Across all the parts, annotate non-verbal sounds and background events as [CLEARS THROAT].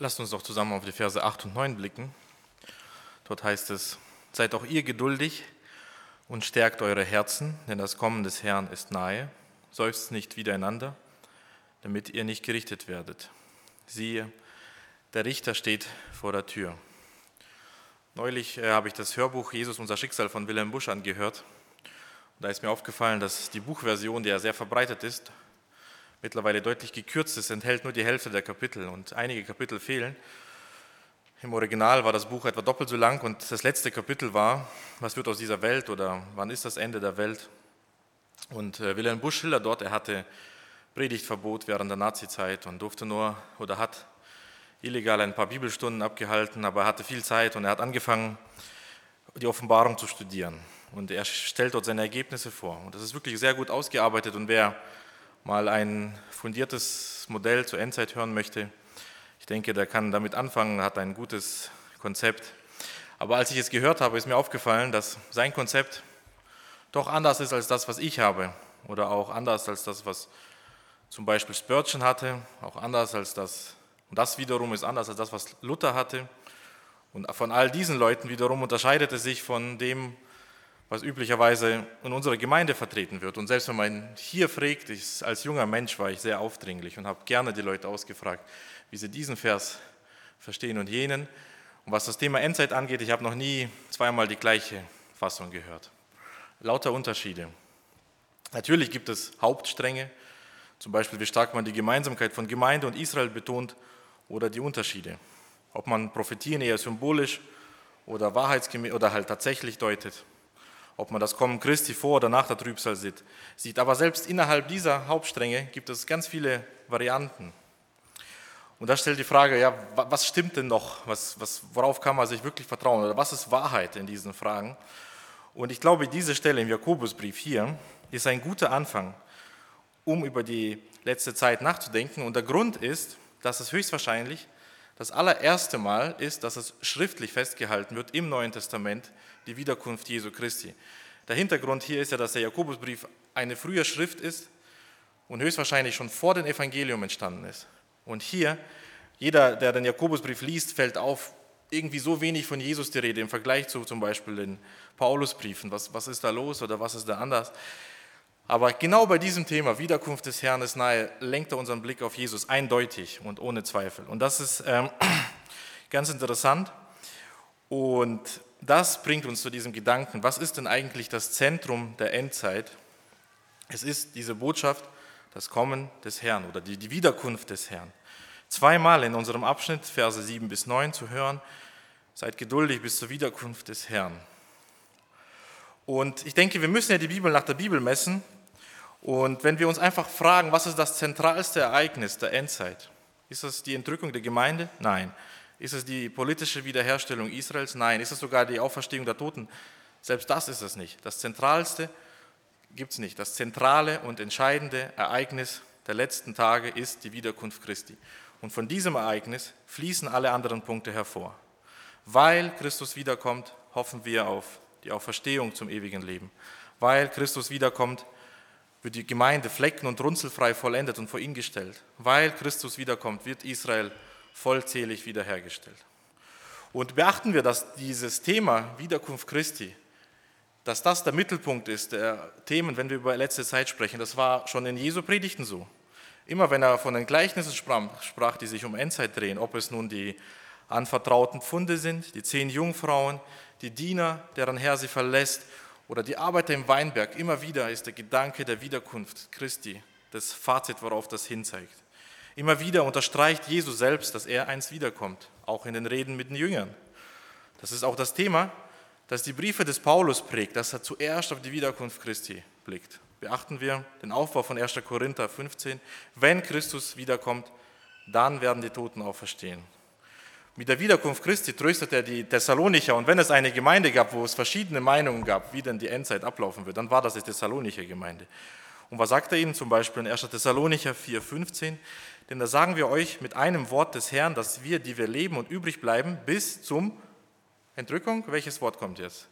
Lasst uns doch zusammen auf die Verse 8 und 9 blicken. Dort heißt es, seid auch ihr geduldig und stärkt eure Herzen, denn das Kommen des Herrn ist nahe. Seufzt nicht wiedereinander, damit ihr nicht gerichtet werdet. Siehe, der Richter steht vor der Tür. Neulich äh, habe ich das Hörbuch Jesus, unser Schicksal von Wilhelm Busch angehört. Und da ist mir aufgefallen, dass die Buchversion, die ja sehr verbreitet ist, mittlerweile deutlich gekürzt ist, enthält nur die Hälfte der Kapitel und einige Kapitel fehlen. Im Original war das Buch etwa doppelt so lang und das letzte Kapitel war, was wird aus dieser Welt oder wann ist das Ende der Welt? Und äh, Wilhelm Busch schildert dort, er hatte Predigtverbot während der Nazizeit und durfte nur oder hat illegal ein paar Bibelstunden abgehalten, aber er hatte viel Zeit und er hat angefangen, die Offenbarung zu studieren. Und er stellt dort seine Ergebnisse vor. Und das ist wirklich sehr gut ausgearbeitet. Und wer mal ein fundiertes Modell zur Endzeit hören möchte, ich denke, der kann damit anfangen, hat ein gutes Konzept. Aber als ich es gehört habe, ist mir aufgefallen, dass sein Konzept doch anders ist als das, was ich habe. Oder auch anders als das, was zum Beispiel Spurgeon hatte, auch anders als das, und das wiederum ist anders als das, was Luther hatte. Und von all diesen Leuten wiederum unterscheidet es sich von dem, was üblicherweise in unserer Gemeinde vertreten wird. Und selbst wenn man hier fragt, ich, als junger Mensch war ich sehr aufdringlich und habe gerne die Leute ausgefragt, wie sie diesen Vers verstehen und jenen. Und was das Thema Endzeit angeht, ich habe noch nie zweimal die gleiche Fassung gehört. Lauter Unterschiede. Natürlich gibt es Hauptstränge, zum Beispiel wie stark man die Gemeinsamkeit von Gemeinde und Israel betont oder die Unterschiede. Ob man Prophetien eher symbolisch oder wahrheitsgemäß oder halt tatsächlich deutet ob man das Kommen Christi vor oder nach der Trübsal sieht. Aber selbst innerhalb dieser Hauptstränge gibt es ganz viele Varianten. Und da stellt die Frage, ja, was stimmt denn noch? Was, was, worauf kann man sich wirklich vertrauen? Oder was ist Wahrheit in diesen Fragen? Und ich glaube, diese Stelle im Jakobusbrief hier ist ein guter Anfang, um über die letzte Zeit nachzudenken. Und der Grund ist, dass es höchstwahrscheinlich das allererste Mal ist, dass es schriftlich festgehalten wird im Neuen Testament, die Wiederkunft Jesu Christi. Der Hintergrund hier ist ja, dass der Jakobusbrief eine frühe Schrift ist und höchstwahrscheinlich schon vor dem Evangelium entstanden ist. Und hier, jeder, der den Jakobusbrief liest, fällt auf, irgendwie so wenig von Jesus die Rede im Vergleich zu zum Beispiel den Paulusbriefen. Was, was ist da los oder was ist da anders? Aber genau bei diesem Thema, Wiederkunft des Herrn ist nahe, lenkt er unseren Blick auf Jesus eindeutig und ohne Zweifel. Und das ist ähm, [CLEARS THROAT] ganz interessant. Und das bringt uns zu diesem Gedanken, was ist denn eigentlich das Zentrum der Endzeit? Es ist diese Botschaft, das Kommen des Herrn oder die, die Wiederkunft des Herrn. Zweimal in unserem Abschnitt, Verse 7 bis 9 zu hören, seid geduldig bis zur Wiederkunft des Herrn. Und ich denke, wir müssen ja die Bibel nach der Bibel messen und wenn wir uns einfach fragen, was ist das zentralste Ereignis der Endzeit? Ist es die Entrückung der Gemeinde? Nein. Ist es die politische Wiederherstellung Israels? Nein. Ist es sogar die Auferstehung der Toten? Selbst das ist es nicht. Das Zentralste gibt es nicht. Das zentrale und entscheidende Ereignis der letzten Tage ist die Wiederkunft Christi. Und von diesem Ereignis fließen alle anderen Punkte hervor. Weil Christus wiederkommt, hoffen wir auf die Auferstehung zum ewigen Leben. Weil Christus wiederkommt, wird die Gemeinde flecken- und runzelfrei vollendet und vor ihn gestellt. Weil Christus wiederkommt, wird Israel vollzählig wiederhergestellt. Und beachten wir, dass dieses Thema Wiederkunft Christi, dass das der Mittelpunkt ist der Themen, wenn wir über letzte Zeit sprechen. Das war schon in Jesu Predigten so. Immer wenn er von den Gleichnissen sprach, die sich um Endzeit drehen, ob es nun die anvertrauten Pfunde sind, die zehn Jungfrauen, die Diener, deren Herr sie verlässt oder die Arbeiter im Weinberg, immer wieder ist der Gedanke der Wiederkunft Christi das Fazit, worauf das hinzeigt. Immer wieder unterstreicht Jesus selbst, dass er einst wiederkommt, auch in den Reden mit den Jüngern. Das ist auch das Thema, das die Briefe des Paulus prägt, dass er zuerst auf die Wiederkunft Christi blickt. Beachten wir den Aufbau von 1. Korinther 15. Wenn Christus wiederkommt, dann werden die Toten auferstehen. Mit der Wiederkunft Christi tröstet er die Thessalonicher. Und wenn es eine Gemeinde gab, wo es verschiedene Meinungen gab, wie denn die Endzeit ablaufen wird, dann war das die Thessalonicher Gemeinde. Und was sagt er ihnen zum Beispiel in 1. Thessalonicher 4,15? Denn da sagen wir euch mit einem Wort des Herrn, dass wir, die wir leben und übrig bleiben, bis zum Entrückung, welches Wort kommt jetzt?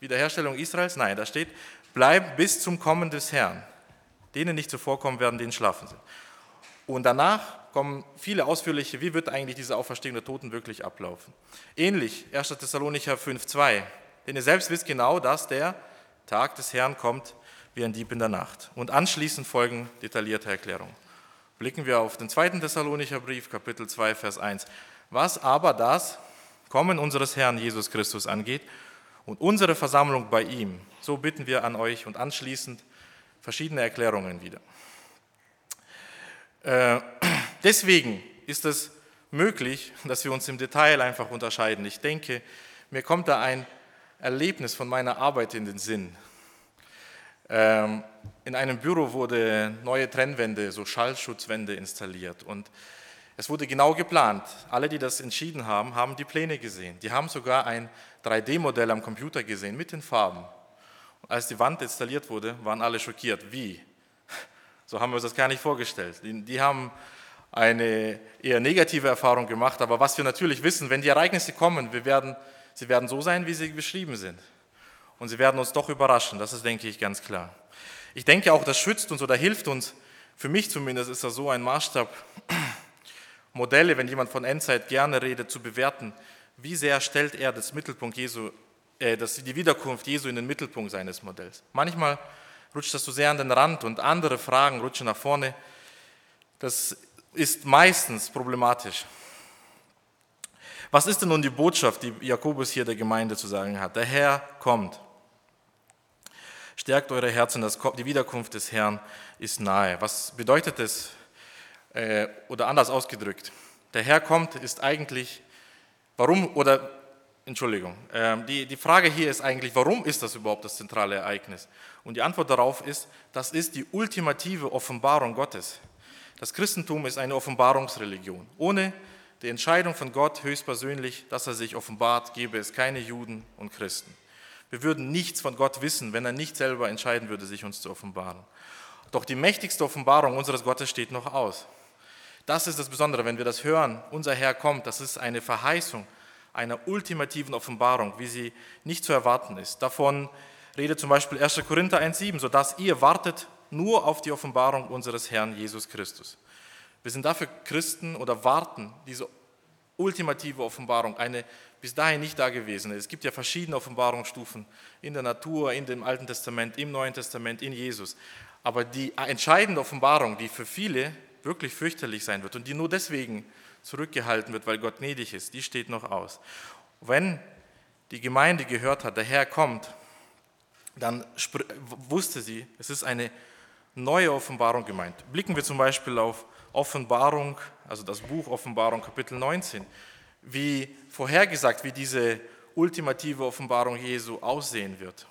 Wiederherstellung Israels? Nein, da steht, bleiben bis zum Kommen des Herrn. Denen nicht zuvorkommen werden, denen schlafen sind. Und danach kommen viele ausführliche, wie wird eigentlich diese Auferstehung der Toten wirklich ablaufen. Ähnlich 1. Thessalonicher 5,2. Denn ihr selbst wisst genau, dass der Tag des Herrn kommt wie ein Dieb in der Nacht. Und anschließend folgen detaillierte Erklärungen. Blicken wir auf den zweiten Thessalonicher Brief, Kapitel 2, Vers 1. Was aber das Kommen unseres Herrn Jesus Christus angeht und unsere Versammlung bei ihm, so bitten wir an euch und anschließend verschiedene Erklärungen wieder. Äh, deswegen ist es möglich, dass wir uns im Detail einfach unterscheiden. Ich denke, mir kommt da ein Erlebnis von meiner Arbeit in den Sinn. Ähm, in einem Büro wurde neue Trennwände, so Schallschutzwände installiert und es wurde genau geplant. Alle, die das entschieden haben, haben die Pläne gesehen. Die haben sogar ein 3D-Modell am Computer gesehen mit den Farben. Und als die Wand installiert wurde, waren alle schockiert. Wie? So haben wir uns das gar nicht vorgestellt. Die, die haben eine eher negative Erfahrung gemacht, aber was wir natürlich wissen, wenn die Ereignisse kommen, wir werden, sie werden so sein, wie sie beschrieben sind. Und sie werden uns doch überraschen, das ist, denke ich, ganz klar. Ich denke auch, das schützt uns oder hilft uns, für mich zumindest ist das so ein Maßstab, Modelle, wenn jemand von Endzeit gerne redet, zu bewerten, wie sehr stellt er das Mittelpunkt Jesu, äh, das, die Wiederkunft Jesu in den Mittelpunkt seines Modells. Manchmal rutscht das so sehr an den Rand und andere Fragen rutschen nach vorne. Das ist meistens problematisch. Was ist denn nun die Botschaft, die Jakobus hier der Gemeinde zu sagen hat? Der Herr kommt. Stärkt eure Herzen, die Wiederkunft des Herrn ist nahe. Was bedeutet es? Äh, oder anders ausgedrückt, der Herr kommt ist eigentlich, warum, oder Entschuldigung, ähm, die, die Frage hier ist eigentlich, warum ist das überhaupt das zentrale Ereignis? Und die Antwort darauf ist, das ist die ultimative Offenbarung Gottes. Das Christentum ist eine Offenbarungsreligion. Ohne die Entscheidung von Gott höchstpersönlich, dass er sich offenbart, gäbe es keine Juden und Christen. Wir würden nichts von Gott wissen, wenn er nicht selber entscheiden würde, sich uns zu offenbaren. Doch die mächtigste Offenbarung unseres Gottes steht noch aus. Das ist das Besondere, wenn wir das hören, unser Herr kommt, das ist eine Verheißung einer ultimativen Offenbarung, wie sie nicht zu erwarten ist. Davon redet zum Beispiel 1. Korinther 1,7, sodass ihr wartet nur auf die Offenbarung unseres Herrn Jesus Christus. Wir sind dafür Christen oder warten diese ultimative Offenbarung, eine bis dahin nicht dagewesene. Es gibt ja verschiedene Offenbarungsstufen in der Natur, in dem Alten Testament, im Neuen Testament, in Jesus. Aber die entscheidende Offenbarung, die für viele wirklich fürchterlich sein wird und die nur deswegen zurückgehalten wird, weil Gott gnädig ist, die steht noch aus. Wenn die Gemeinde gehört hat, der Herr kommt, dann wusste sie, es ist eine neue Offenbarung gemeint. Blicken wir zum Beispiel auf Offenbarung, also das Buch Offenbarung Kapitel 19, wie vorhergesagt, wie diese ultimative Offenbarung Jesu aussehen wird.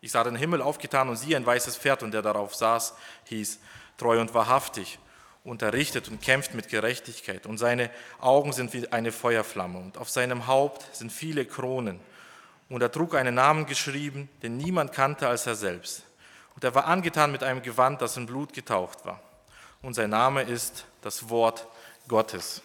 Ich sah den Himmel aufgetan und siehe ein weißes Pferd und der darauf saß, hieß treu und wahrhaftig unterrichtet und kämpft mit Gerechtigkeit. Und seine Augen sind wie eine Feuerflamme und auf seinem Haupt sind viele Kronen. Und er trug einen Namen geschrieben, den niemand kannte als er selbst. Und er war angetan mit einem Gewand, das in Blut getaucht war. Und sein Name ist das Wort Gottes.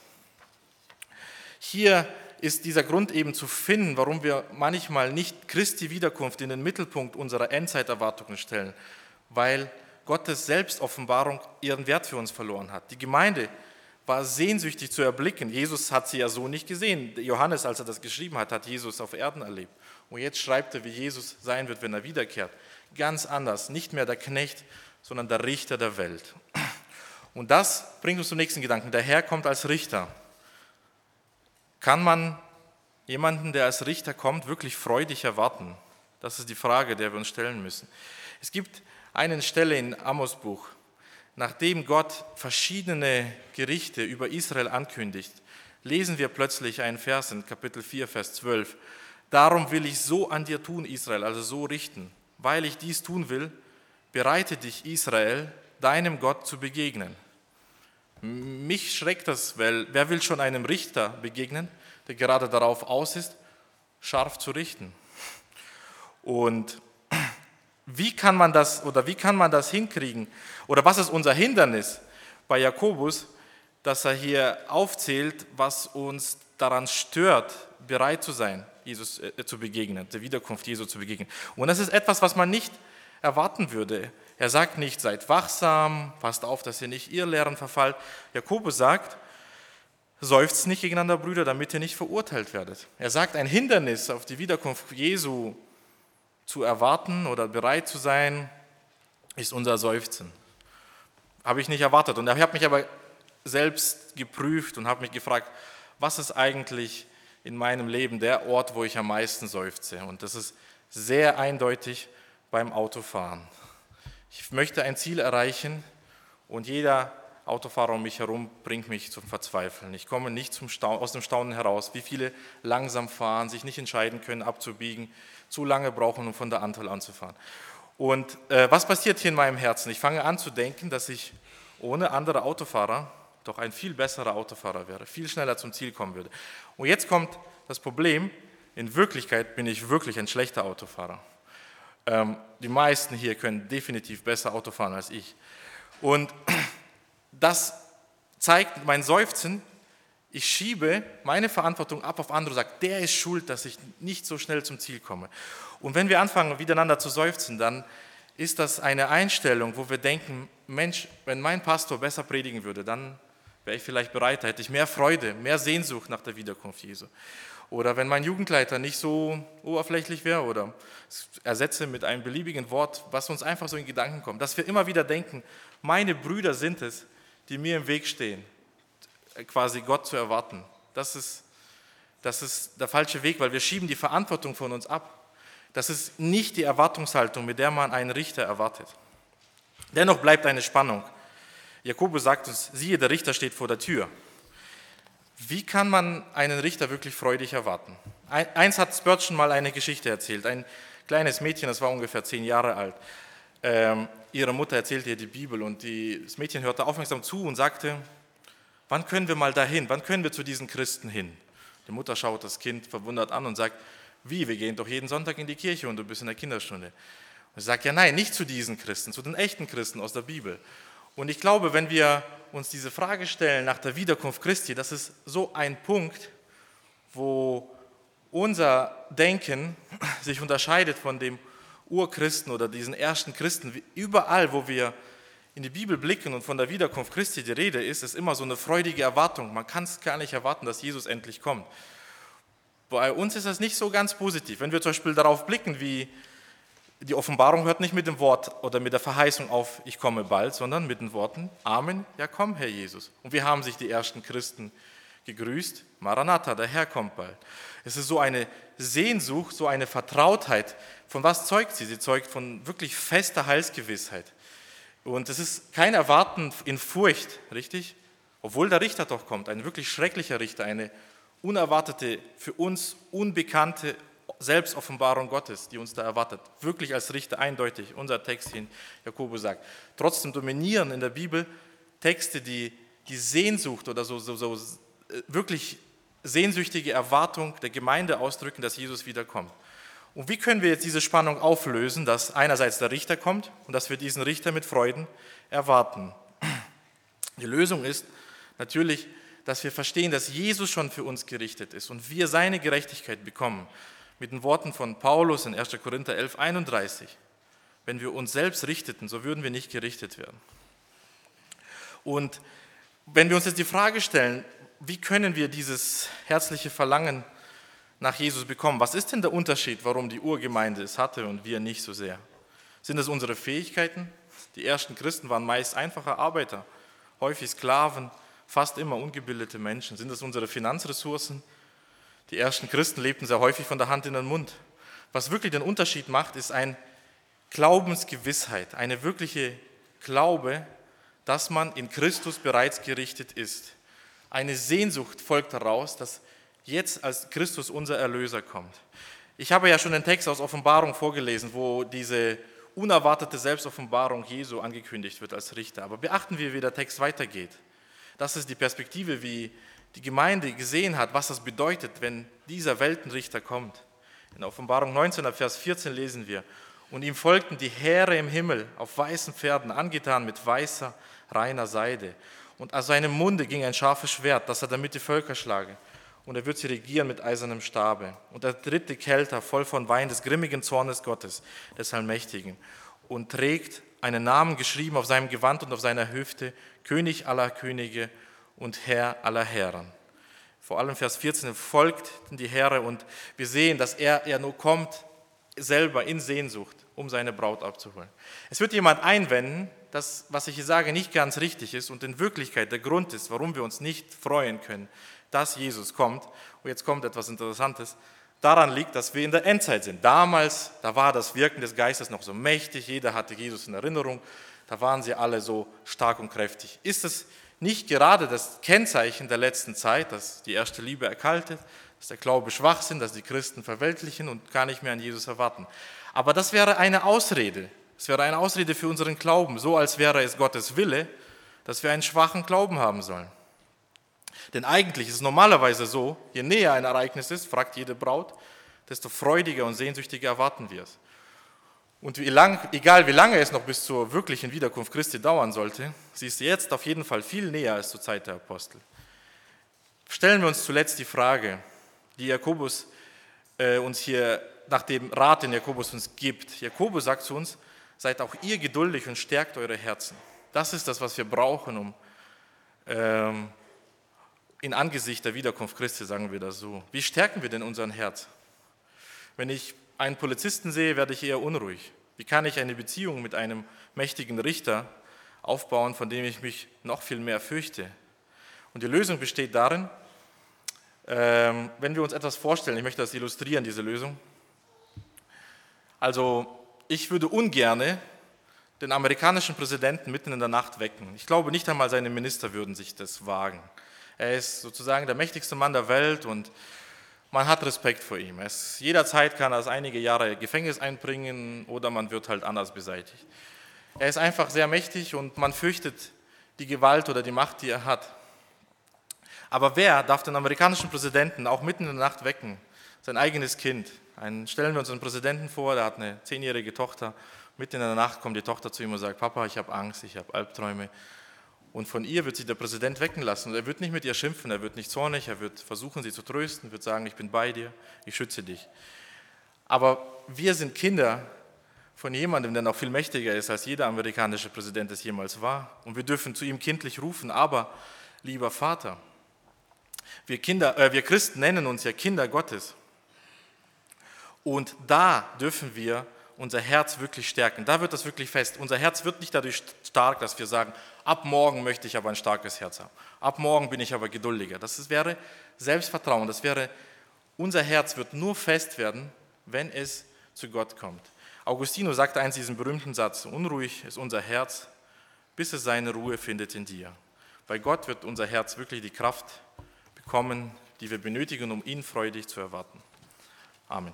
Hier ist dieser Grund eben zu finden, warum wir manchmal nicht Christi Wiederkunft in den Mittelpunkt unserer Endzeiterwartungen stellen, weil Gottes Selbstoffenbarung ihren Wert für uns verloren hat. Die Gemeinde war sehnsüchtig zu erblicken. Jesus hat sie ja so nicht gesehen. Johannes, als er das geschrieben hat, hat Jesus auf Erden erlebt. Und jetzt schreibt er, wie Jesus sein wird, wenn er wiederkehrt. Ganz anders, nicht mehr der Knecht, sondern der Richter der Welt. Und das bringt uns zum nächsten Gedanken. Der Herr kommt als Richter. Kann man jemanden, der als Richter kommt, wirklich freudig erwarten? Das ist die Frage, der wir uns stellen müssen. Es gibt eine Stelle in Amos Buch, nachdem Gott verschiedene Gerichte über Israel ankündigt, lesen wir plötzlich einen Vers in Kapitel 4, Vers 12. Darum will ich so an dir tun, Israel, also so richten. Weil ich dies tun will, bereite dich, Israel, deinem Gott zu begegnen. Mich schreckt das, weil wer will schon einem Richter begegnen, der gerade darauf aus ist, scharf zu richten? Und wie kann man das oder wie kann man das hinkriegen? Oder was ist unser Hindernis bei Jakobus, dass er hier aufzählt, was uns daran stört, bereit zu sein, Jesus äh, zu begegnen, der Wiederkunft Jesu zu begegnen. Und das ist etwas, was man nicht erwarten würde. Er sagt nicht, seid wachsam, passt auf, dass ihr nicht ihr Lehren verfallt. Jakobus sagt, seufzt nicht gegeneinander, Brüder, damit ihr nicht verurteilt werdet. Er sagt, ein Hindernis auf die Wiederkunft Jesu zu erwarten oder bereit zu sein, ist unser Seufzen. Habe ich nicht erwartet. Und ich habe mich aber selbst geprüft und habe mich gefragt, was ist eigentlich in meinem Leben der Ort, wo ich am meisten seufze? Und das ist sehr eindeutig beim Autofahren. Ich möchte ein Ziel erreichen und jeder Autofahrer um mich herum bringt mich zum Verzweifeln. Ich komme nicht aus dem Staunen heraus, wie viele langsam fahren, sich nicht entscheiden können, abzubiegen, zu lange brauchen, um von der Anteil anzufahren. Und äh, was passiert hier in meinem Herzen? Ich fange an zu denken, dass ich ohne andere Autofahrer doch ein viel besserer Autofahrer wäre, viel schneller zum Ziel kommen würde. Und jetzt kommt das Problem, in Wirklichkeit bin ich wirklich ein schlechter Autofahrer. Ähm, die meisten hier können definitiv besser Auto fahren als ich. Und [CLEARS THROAT] das zeigt mein Seufzen. Ich schiebe meine Verantwortung ab auf andere und sage, der ist schuld, dass ich nicht so schnell zum Ziel komme. Und wenn wir anfangen, miteinander zu seufzen, dann ist das eine Einstellung, wo wir denken, Mensch, wenn mein Pastor besser predigen würde, dann wäre ich vielleicht bereit, hätte ich mehr Freude, mehr Sehnsucht nach der Wiederkunft Jesu. Oder wenn mein Jugendleiter nicht so oberflächlich wäre oder ersetze mit einem beliebigen Wort, was uns einfach so in Gedanken kommt, dass wir immer wieder denken, meine Brüder sind es, die mir im Weg stehen, quasi Gott zu erwarten. Das ist, das ist der falsche Weg, weil wir schieben die Verantwortung von uns ab. Das ist nicht die Erwartungshaltung, mit der man einen Richter erwartet. Dennoch bleibt eine Spannung. Jakobus sagt uns, siehe, der Richter steht vor der Tür. Wie kann man einen Richter wirklich freudig erwarten? Eins hat Spurgeon mal eine Geschichte erzählt. Ein kleines Mädchen, das war ungefähr zehn Jahre alt. Ähm, ihre Mutter erzählte ihr die Bibel und die, das Mädchen hörte aufmerksam zu und sagte, wann können wir mal dahin? Wann können wir zu diesen Christen hin? Die Mutter schaut das Kind verwundert an und sagt, wie, wir gehen doch jeden Sonntag in die Kirche und du bist in der Kinderstunde. Und sie sagt, ja nein, nicht zu diesen Christen, zu den echten Christen aus der Bibel. Und ich glaube, wenn wir uns diese Frage stellen nach der Wiederkunft Christi, das ist so ein Punkt, wo unser Denken [CLEARS THROAT] sich unterscheidet von dem Urchristen oder diesen ersten Christen. Überall, wo wir in die Bibel blicken und von der Wiederkunft Christi die Rede ist, ist immer so eine freudige Erwartung. Man kann es gar nicht erwarten, dass Jesus endlich kommt. Bei uns ist das nicht so ganz positiv. Wenn wir zum Beispiel darauf blicken, wie die Offenbarung hört nicht mit dem Wort oder mit der Verheißung auf, ich komme bald, sondern mit den Worten, Amen, ja komm, Herr Jesus. Und wie haben sich die ersten Christen gegrüßt? Maranatha, der Herr kommt bald. Es ist so eine Sehnsucht, so eine Vertrautheit. Von was zeugt sie? Sie zeugt von wirklich fester Heilsgewissheit. Und es ist kein Erwarten in Furcht, richtig? Obwohl der Richter doch kommt, ein wirklich schrecklicher Richter, eine unerwartete, für uns unbekannte Selbstoffenbarung Gottes, die uns da erwartet. Wirklich als Richter eindeutig, unser Text hier in Jakobus sagt. Trotzdem dominieren in der Bibel Texte, die die Sehnsucht oder so, so, so äh, wirklich sehnsüchtige Erwartung der Gemeinde ausdrücken, dass Jesus wiederkommt. Und wie können wir jetzt diese Spannung auflösen, dass einerseits der Richter kommt und dass wir diesen Richter mit Freuden erwarten? Die Lösung ist natürlich, dass wir verstehen, dass Jesus schon für uns gerichtet ist und wir seine Gerechtigkeit bekommen mit den Worten von Paulus in 1. Korinther 11, 31. Wenn wir uns selbst richteten, so würden wir nicht gerichtet werden. Und wenn wir uns jetzt die Frage stellen, wie können wir dieses herzliche Verlangen nach Jesus bekommen? Was ist denn der Unterschied, warum die Urgemeinde es hatte und wir nicht so sehr? Sind es unsere Fähigkeiten? Die ersten Christen waren meist einfache Arbeiter, häufig Sklaven, fast immer ungebildete Menschen. Sind es unsere Finanzressourcen? Die ersten Christen lebten sehr häufig von der Hand in den Mund. Was wirklich den Unterschied macht, ist eine Glaubensgewissheit, eine wirkliche Glaube, dass man in Christus bereits gerichtet ist. Eine Sehnsucht folgt daraus, dass jetzt als Christus unser Erlöser kommt. Ich habe ja schon den Text aus Offenbarung vorgelesen, wo diese unerwartete Selbstoffenbarung Jesu angekündigt wird als Richter. Aber beachten wir, wie der Text weitergeht. Das ist die Perspektive, wie die Gemeinde gesehen hat, was das bedeutet, wenn dieser Weltenrichter kommt. In Offenbarung 19, Vers 14 lesen wir, und ihm folgten die Heere im Himmel auf weißen Pferden, angetan mit weißer, reiner Seide. Und aus seinem Munde ging ein scharfes Schwert, das er damit die Völker schlage. Und er wird sie regieren mit eisernem Stabe. Und der dritte Kelter, voll von Wein des grimmigen Zornes Gottes, des Allmächtigen. und trägt einen Namen geschrieben auf seinem Gewand und auf seiner Hüfte, König aller Könige und Herr aller Herren. Vor allem Vers 14 folgt die Heere und wir sehen, dass er, er nur kommt, selber in Sehnsucht, um seine Braut abzuholen. Es wird jemand einwenden, dass, was ich hier sage, nicht ganz richtig ist und in Wirklichkeit der Grund ist, warum wir uns nicht freuen können, dass Jesus kommt. Und jetzt kommt etwas Interessantes. Daran liegt, dass wir in der Endzeit sind. Damals, da war das Wirken des Geistes noch so mächtig, jeder hatte Jesus in Erinnerung, da waren sie alle so stark und kräftig. Ist es nicht gerade das Kennzeichen der letzten Zeit, dass die erste Liebe erkaltet, dass der Glaube schwach sind, dass die Christen verweltlichen und gar nicht mehr an Jesus erwarten. Aber das wäre eine Ausrede. Es wäre eine Ausrede für unseren Glauben, so als wäre es Gottes Wille, dass wir einen schwachen Glauben haben sollen. Denn eigentlich ist es normalerweise so, je näher ein Ereignis ist, fragt jede Braut, desto freudiger und sehnsüchtiger erwarten wir es. Und wie lang, egal wie lange es noch bis zur wirklichen Wiederkunft Christi dauern sollte, sie ist jetzt auf jeden Fall viel näher als zur Zeit der Apostel. Stellen wir uns zuletzt die Frage, die Jakobus äh, uns hier nach dem Rat, den Jakobus uns gibt. Jakobus sagt zu uns, seid auch ihr geduldig und stärkt eure Herzen. Das ist das, was wir brauchen, um ähm, in Angesicht der Wiederkunft Christi, sagen wir das so. Wie stärken wir denn unseren Herz? Wenn ich einen Polizisten sehe, werde ich eher unruhig. Wie kann ich eine Beziehung mit einem mächtigen Richter aufbauen, von dem ich mich noch viel mehr fürchte? Und die Lösung besteht darin, ähm, wenn wir uns etwas vorstellen, ich möchte das illustrieren, diese Lösung. Also ich würde ungerne den amerikanischen Präsidenten mitten in der Nacht wecken. Ich glaube, nicht einmal seine Minister würden sich das wagen. Er ist sozusagen der mächtigste Mann der Welt und man hat Respekt vor ihm. Es, jederzeit kann er einige Jahre Gefängnis einbringen oder man wird halt anders beseitigt. Er ist einfach sehr mächtig und man fürchtet die Gewalt oder die Macht, die er hat. Aber wer darf den amerikanischen Präsidenten auch mitten in der Nacht wecken? Sein eigenes Kind. Einen, stellen wir uns einen Präsidenten vor, der hat eine zehnjährige Tochter. Mitten in der Nacht kommt die Tochter zu ihm und sagt, Papa, ich habe Angst, ich habe Albträume. Und von ihr wird sich der Präsident wecken lassen. Und er wird nicht mit ihr schimpfen, er wird nicht zornig, er wird versuchen, sie zu trösten, wird sagen, ich bin bei dir, ich schütze dich. Aber wir sind Kinder von jemandem, der noch viel mächtiger ist, als jeder amerikanische Präsident es jemals war. Und wir dürfen zu ihm kindlich rufen, aber lieber Vater. Wir, Kinder, äh, wir Christen nennen uns ja Kinder Gottes. Und da dürfen wir unser Herz wirklich stärken. Da wird das wirklich fest. Unser Herz wird nicht dadurch stark, dass wir sagen, ab morgen möchte ich aber ein starkes Herz haben. Ab morgen bin ich aber geduldiger. Das wäre Selbstvertrauen. Das wäre, unser Herz wird nur fest werden, wenn es zu Gott kommt. Augustino sagte einst diesen berühmten Satz, unruhig ist unser Herz, bis es seine Ruhe findet in dir. Bei Gott wird unser Herz wirklich die Kraft bekommen, die wir benötigen, um ihn freudig zu erwarten. Amen.